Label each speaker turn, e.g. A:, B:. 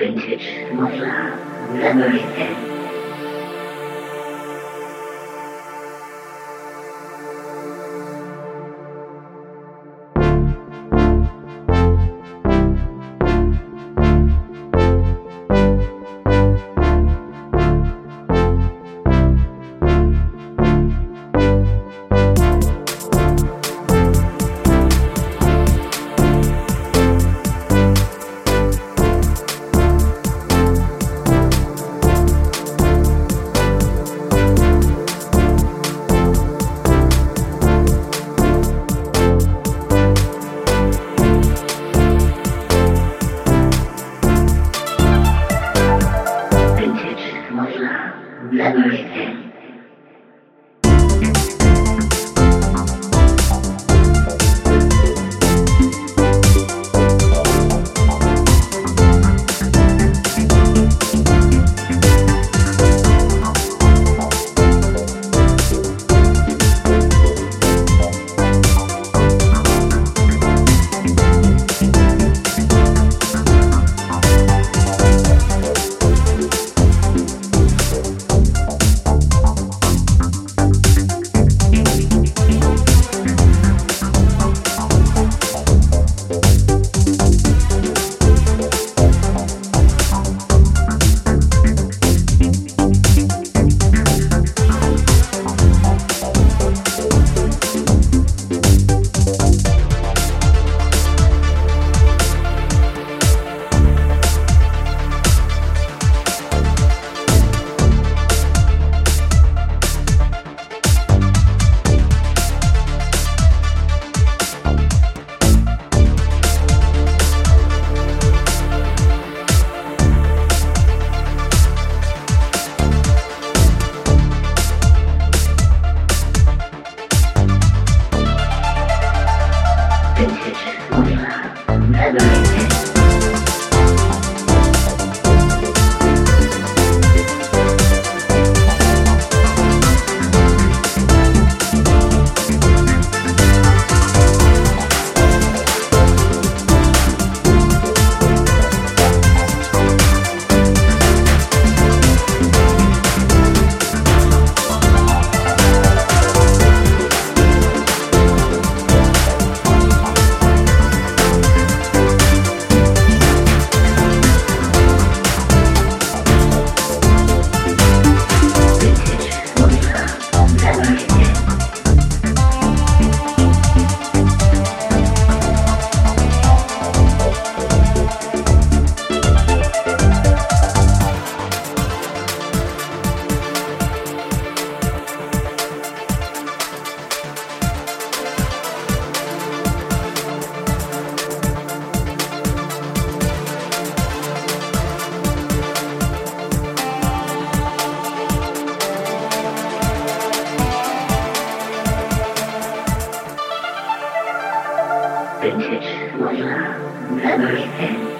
A: Vintage Modular Memory Vintage Memory Pin.